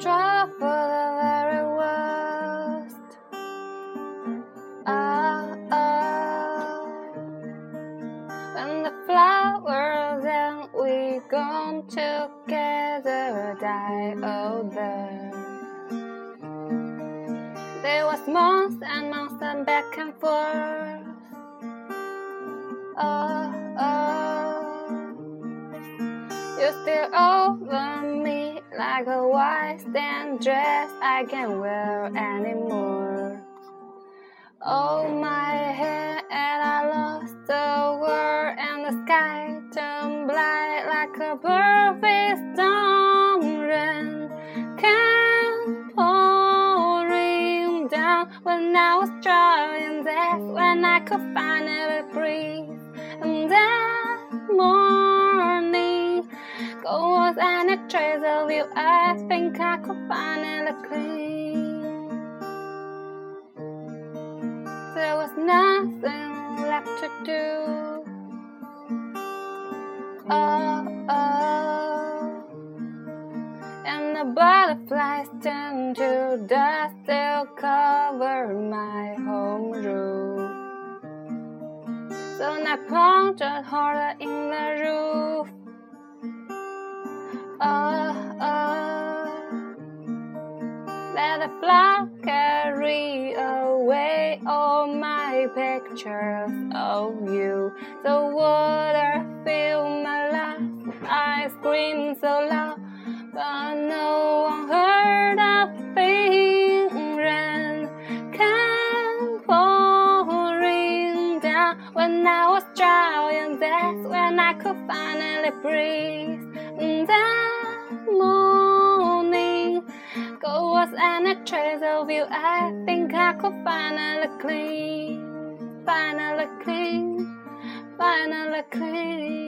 try for the very worst. Oh, oh. When the flowers and we gone together die older. There was months and months and back and forth. Oh, oh. You're still over like a white stand dress I can't wear anymore. Oh, my head, and I lost the world, and the sky turned black like a perfect storm rain. Came pouring down when I was trying. That's when I could finally breathe. And that I think I could finally clean. There was nothing left to do. Oh, oh. And the butterflies turned to dust, still cover my home roof. So I punctured harder in the roof. Let the flower carry away all my pictures of you. The water filled my lungs. I screamed so loud, but no one heard a thing. Rain came pouring down when I was trying. That's when I could finally breathe. Was any trace of you. I think I could finally clean, finally clean, finally clean.